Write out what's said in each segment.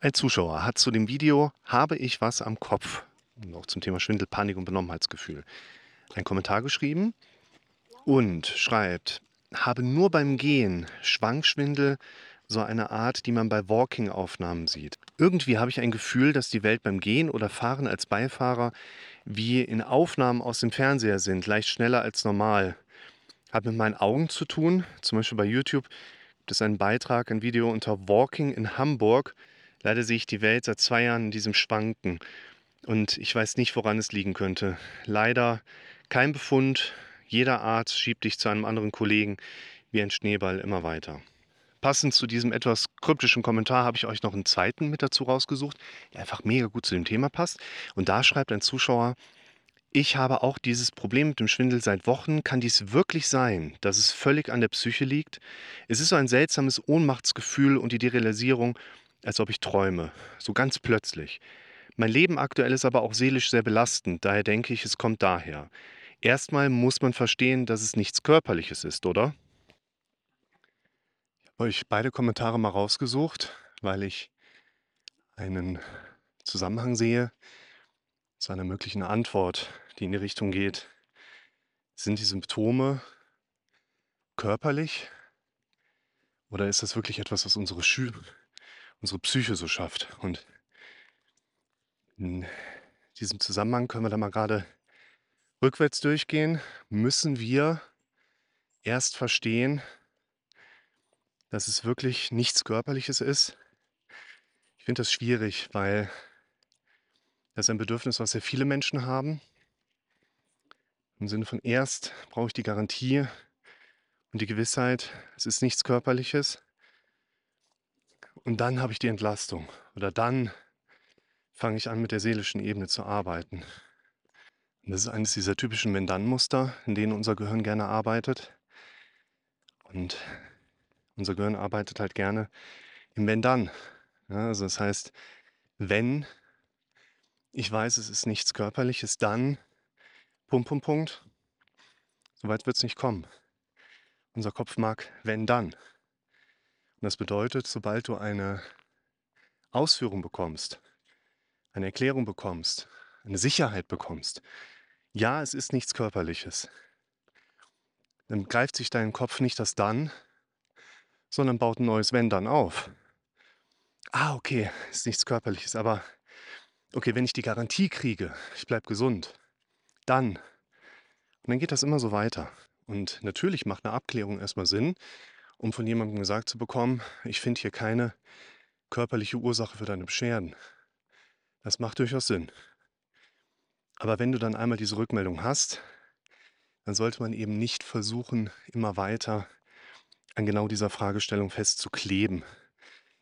Ein Zuschauer hat zu dem Video Habe ich was am Kopf? Auch zum Thema Schwindel, Panik und Benommenheitsgefühl. Einen Kommentar geschrieben und schreibt, habe nur beim Gehen Schwankschwindel, so eine Art, die man bei Walking-Aufnahmen sieht. Irgendwie habe ich ein Gefühl, dass die Welt beim Gehen oder Fahren als Beifahrer wie in Aufnahmen aus dem Fernseher sind, leicht schneller als normal. Hat mit meinen Augen zu tun. Zum Beispiel bei YouTube gibt es einen Beitrag, ein Video unter Walking in Hamburg. Leider sehe ich die Welt seit zwei Jahren in diesem Schwanken und ich weiß nicht, woran es liegen könnte. Leider kein Befund. Jeder Arzt schiebt dich zu einem anderen Kollegen wie ein Schneeball immer weiter. Passend zu diesem etwas kryptischen Kommentar habe ich euch noch einen zweiten mit dazu rausgesucht, der einfach mega gut zu dem Thema passt. Und da schreibt ein Zuschauer, ich habe auch dieses Problem mit dem Schwindel seit Wochen. Kann dies wirklich sein, dass es völlig an der Psyche liegt? Es ist so ein seltsames Ohnmachtsgefühl und die Derealisierung, als ob ich träume, so ganz plötzlich. Mein Leben aktuell ist aber auch seelisch sehr belastend, daher denke ich, es kommt daher. Erstmal muss man verstehen, dass es nichts Körperliches ist, oder? Ich habe euch beide Kommentare mal rausgesucht, weil ich einen Zusammenhang sehe zu einer möglichen Antwort, die in die Richtung geht. Sind die Symptome körperlich oder ist das wirklich etwas, was unsere Schü unsere Psyche so schafft. Und in diesem Zusammenhang können wir da mal gerade rückwärts durchgehen. Müssen wir erst verstehen, dass es wirklich nichts Körperliches ist? Ich finde das schwierig, weil das ist ein Bedürfnis, was sehr viele Menschen haben. Im Sinne von erst brauche ich die Garantie und die Gewissheit, es ist nichts Körperliches. Und dann habe ich die Entlastung. Oder dann fange ich an, mit der seelischen Ebene zu arbeiten. Und das ist eines dieser typischen Mendan-Muster, in denen unser Gehirn gerne arbeitet. Und unser Gehirn arbeitet halt gerne im Wenn-Dann. Ja, also das heißt, wenn ich weiß, es ist nichts Körperliches, dann Punkt, Punkt, Punkt. Soweit wird es nicht kommen. Unser Kopf mag wenn dann. Und das bedeutet, sobald du eine Ausführung bekommst, eine Erklärung bekommst, eine Sicherheit bekommst, ja, es ist nichts Körperliches, dann greift sich dein Kopf nicht das dann, sondern baut ein neues Wenn dann auf. Ah, okay, ist nichts Körperliches, aber okay, wenn ich die Garantie kriege, ich bleibe gesund, dann. Und dann geht das immer so weiter. Und natürlich macht eine Abklärung erstmal Sinn, um von jemandem gesagt zu bekommen, ich finde hier keine körperliche Ursache für deine Beschwerden. Das macht durchaus Sinn. Aber wenn du dann einmal diese Rückmeldung hast, dann sollte man eben nicht versuchen, immer weiter an genau dieser Fragestellung festzukleben.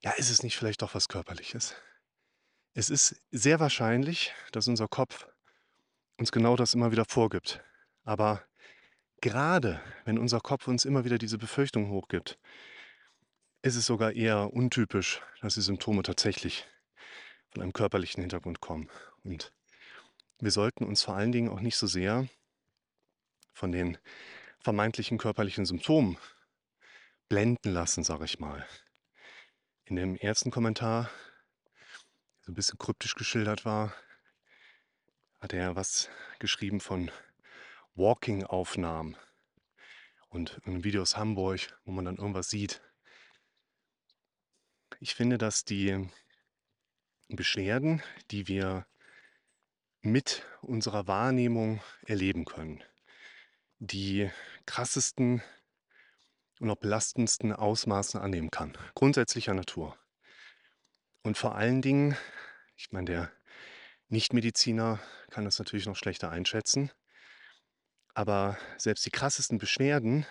Ja, ist es nicht vielleicht doch was Körperliches? Es ist sehr wahrscheinlich, dass unser Kopf uns genau das immer wieder vorgibt. Aber gerade wenn unser Kopf uns immer wieder diese Befürchtung hochgibt, ist es sogar eher untypisch, dass die Symptome tatsächlich von einem körperlichen Hintergrund kommen. Und wir sollten uns vor allen Dingen auch nicht so sehr von den vermeintlichen körperlichen Symptomen blenden lassen, sage ich mal. In dem ersten Kommentar, der so ein bisschen kryptisch geschildert war, hat er was geschrieben von Walking-Aufnahmen und in Videos Hamburg, wo man dann irgendwas sieht. Ich finde, dass die Beschwerden, die wir mit unserer Wahrnehmung erleben können, die krassesten und auch belastendsten Ausmaßen annehmen kann, grundsätzlicher Natur. Und vor allen Dingen, ich meine, der Nichtmediziner kann das natürlich noch schlechter einschätzen, aber selbst die krassesten Beschwerden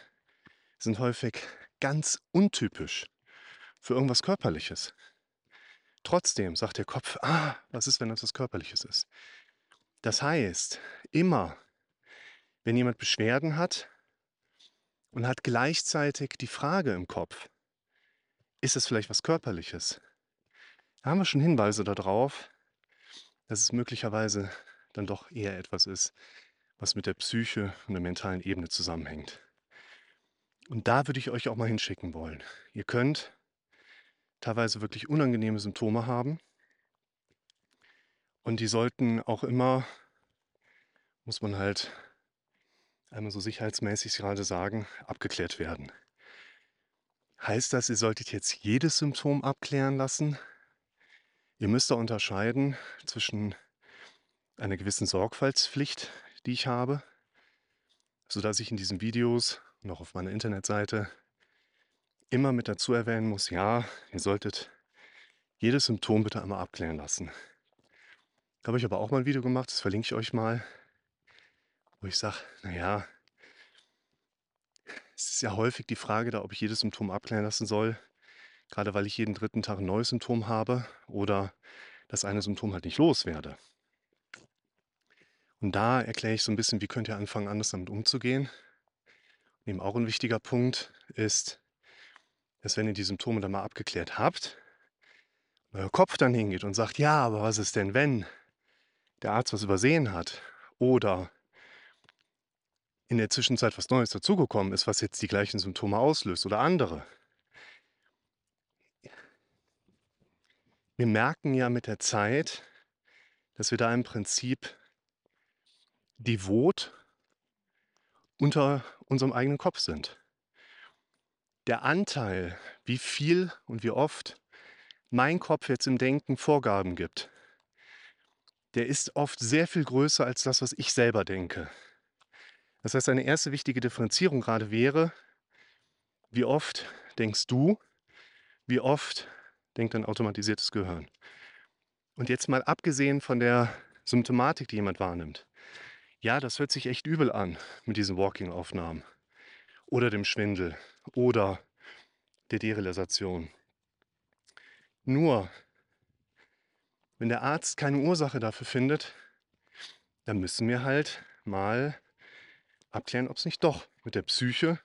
sind häufig ganz untypisch für irgendwas Körperliches. Trotzdem sagt der Kopf, ah, was ist, wenn das was Körperliches ist? Das heißt, immer, wenn jemand Beschwerden hat und hat gleichzeitig die Frage im Kopf, ist es vielleicht was Körperliches? Da haben wir schon Hinweise darauf, dass es möglicherweise dann doch eher etwas ist, was mit der Psyche und der mentalen Ebene zusammenhängt. Und da würde ich euch auch mal hinschicken wollen. Ihr könnt teilweise wirklich unangenehme Symptome haben. Und die sollten auch immer, muss man halt einmal so sicherheitsmäßig gerade sagen, abgeklärt werden. Heißt das, ihr solltet jetzt jedes Symptom abklären lassen? Ihr müsst da unterscheiden zwischen einer gewissen Sorgfaltspflicht, die ich habe, sodass ich in diesen Videos und auch auf meiner Internetseite immer mit dazu erwähnen muss, ja, ihr solltet jedes Symptom bitte einmal abklären lassen. Da habe ich aber auch mal ein Video gemacht, das verlinke ich euch mal, wo ich sage, naja, es ist ja häufig die Frage da, ob ich jedes Symptom abklären lassen soll, gerade weil ich jeden dritten Tag ein neues Symptom habe oder das eine Symptom halt nicht loswerde. Und da erkläre ich so ein bisschen, wie könnt ihr anfangen, anders damit umzugehen. Und eben auch ein wichtiger Punkt ist, dass wenn ihr die Symptome dann mal abgeklärt habt, euer Kopf dann hingeht und sagt, ja, aber was ist denn, wenn der Arzt was übersehen hat oder in der Zwischenzeit was Neues dazugekommen ist, was jetzt die gleichen Symptome auslöst oder andere. Wir merken ja mit der Zeit, dass wir da im Prinzip devot unter unserem eigenen Kopf sind. Der Anteil, wie viel und wie oft mein Kopf jetzt im Denken Vorgaben gibt, der ist oft sehr viel größer als das, was ich selber denke. Das heißt, eine erste wichtige Differenzierung gerade wäre, wie oft denkst du, wie oft denkt ein automatisiertes Gehirn. Und jetzt mal abgesehen von der Symptomatik, die jemand wahrnimmt. Ja, das hört sich echt übel an mit diesen Walking-Aufnahmen oder dem Schwindel oder der Derealisation. Nur, wenn der Arzt keine Ursache dafür findet, dann müssen wir halt mal abklären, ob es nicht doch mit der Psyche,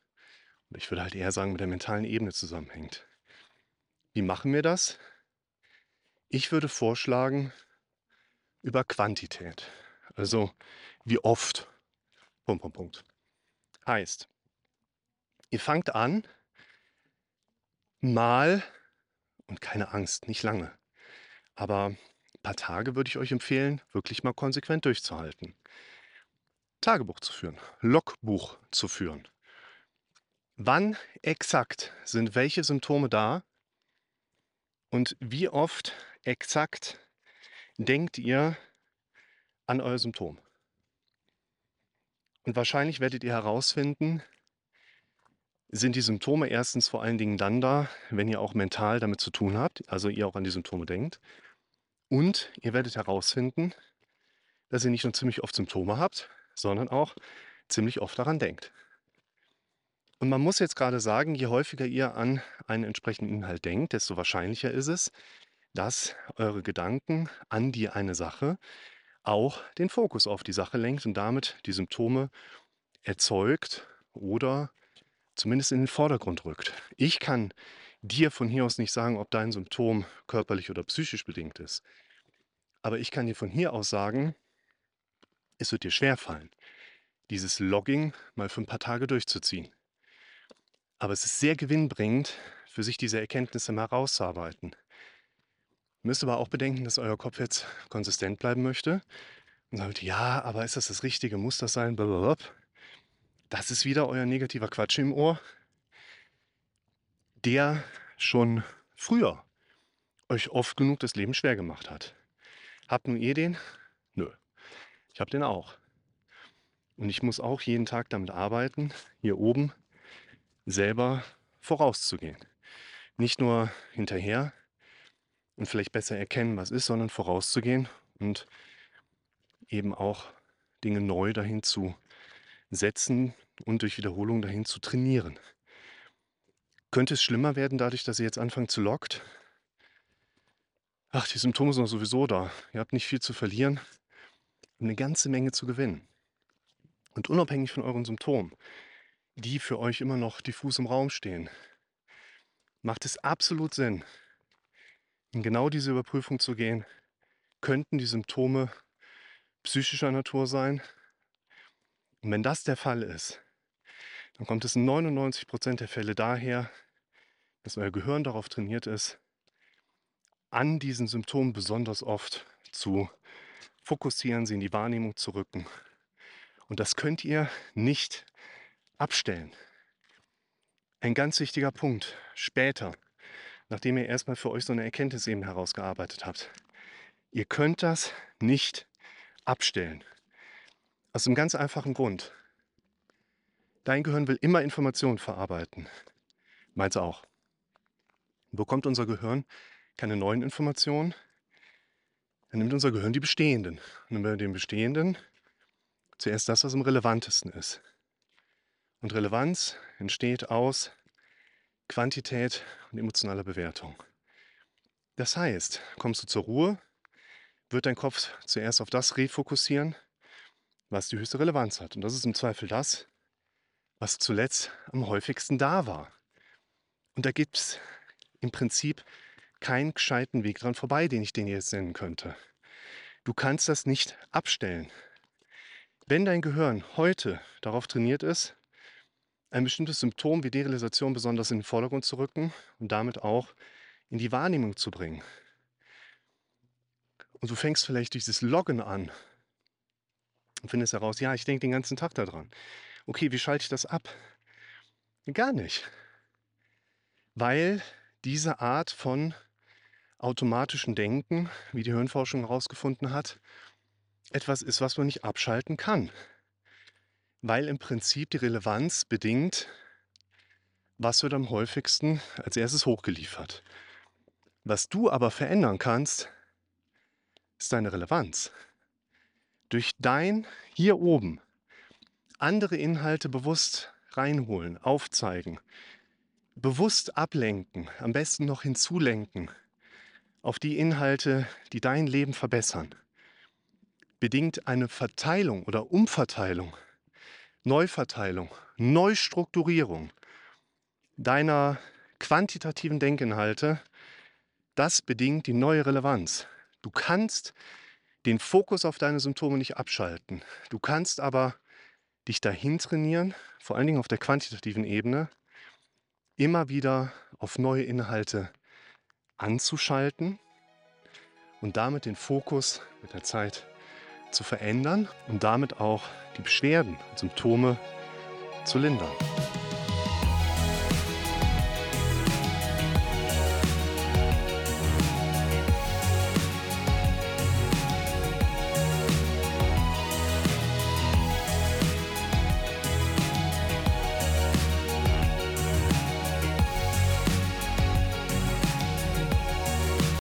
und ich würde halt eher sagen mit der mentalen Ebene zusammenhängt. Wie machen wir das? Ich würde vorschlagen, über Quantität. Also wie oft. Punkt, Punkt, Punkt. Heißt, ihr fangt an, mal, und keine Angst, nicht lange, aber ein paar Tage würde ich euch empfehlen, wirklich mal konsequent durchzuhalten. Tagebuch zu führen, Logbuch zu führen. Wann exakt sind welche Symptome da und wie oft exakt denkt ihr an euer Symptom? Und wahrscheinlich werdet ihr herausfinden, sind die Symptome erstens vor allen Dingen dann da, wenn ihr auch mental damit zu tun habt, also ihr auch an die Symptome denkt. Und ihr werdet herausfinden, dass ihr nicht nur ziemlich oft Symptome habt, sondern auch ziemlich oft daran denkt. Und man muss jetzt gerade sagen, je häufiger ihr an einen entsprechenden Inhalt denkt, desto wahrscheinlicher ist es, dass eure Gedanken an die eine Sache auch den Fokus auf die Sache lenkt und damit die Symptome erzeugt oder zumindest in den Vordergrund rückt. Ich kann dir von hier aus nicht sagen, ob dein Symptom körperlich oder psychisch bedingt ist. Aber ich kann dir von hier aus sagen, es wird dir schwerfallen, dieses Logging mal für ein paar Tage durchzuziehen. Aber es ist sehr gewinnbringend, für sich diese Erkenntnisse mal rauszuarbeiten. Müsst aber auch bedenken, dass euer Kopf jetzt konsistent bleiben möchte und sagt, ja, aber ist das das Richtige? Muss das sein? Blablabla. Das ist wieder euer negativer Quatsch im Ohr, der schon früher euch oft genug das Leben schwer gemacht hat. Habt nun ihr den? Nö. Ich habe den auch. Und ich muss auch jeden Tag damit arbeiten, hier oben selber vorauszugehen. Nicht nur hinterher und vielleicht besser erkennen, was ist, sondern vorauszugehen und eben auch Dinge neu dahin zu setzen und durch Wiederholung dahin zu trainieren. Könnte es schlimmer werden dadurch, dass ihr jetzt anfangt zu lockt? Ach, die Symptome sind sowieso da. Ihr habt nicht viel zu verlieren eine ganze Menge zu gewinnen. Und unabhängig von euren Symptomen, die für euch immer noch diffus im Raum stehen, macht es absolut Sinn, in genau diese Überprüfung zu gehen. Könnten die Symptome psychischer Natur sein? Und wenn das der Fall ist, dann kommt es in 99% der Fälle daher, dass euer Gehirn darauf trainiert ist, an diesen Symptomen besonders oft zu fokussieren, sie in die Wahrnehmung zu rücken. Und das könnt ihr nicht abstellen. Ein ganz wichtiger Punkt später, nachdem ihr erstmal für euch so eine Erkenntnis eben herausgearbeitet habt. Ihr könnt das nicht abstellen. Aus einem ganz einfachen Grund. Dein Gehirn will immer Informationen verarbeiten. Meins auch. Bekommt unser Gehirn keine neuen Informationen, dann nimmt unser Gehirn die bestehenden. Und bei den bestehenden zuerst das, was am relevantesten ist. Und Relevanz entsteht aus Quantität und emotionaler Bewertung. Das heißt, kommst du zur Ruhe, wird dein Kopf zuerst auf das refokussieren, was die höchste Relevanz hat. Und das ist im Zweifel das, was zuletzt am häufigsten da war. Und da gibt es im Prinzip keinen gescheiten Weg dran vorbei, den ich den jetzt nennen könnte. Du kannst das nicht abstellen. Wenn dein Gehirn heute darauf trainiert ist, ein bestimmtes Symptom wie Derealisation besonders in den Vordergrund zu rücken und damit auch in die Wahrnehmung zu bringen. Und du fängst vielleicht dieses Loggen an und findest heraus, ja, ich denke den ganzen Tag daran. Okay, wie schalte ich das ab? Gar nicht. Weil diese Art von automatischem Denken, wie die Hirnforschung herausgefunden hat, etwas ist, was man nicht abschalten kann weil im Prinzip die Relevanz bedingt, was wird am häufigsten als erstes hochgeliefert. Was du aber verändern kannst, ist deine Relevanz. Durch dein hier oben andere Inhalte bewusst reinholen, aufzeigen, bewusst ablenken, am besten noch hinzulenken auf die Inhalte, die dein Leben verbessern, bedingt eine Verteilung oder Umverteilung Neuverteilung, Neustrukturierung deiner quantitativen Denkinhalte, das bedingt die neue Relevanz. Du kannst den Fokus auf deine Symptome nicht abschalten. Du kannst aber dich dahin trainieren, vor allen Dingen auf der quantitativen Ebene, immer wieder auf neue Inhalte anzuschalten und damit den Fokus mit der Zeit zu verändern und damit auch die Beschwerden und Symptome zu lindern.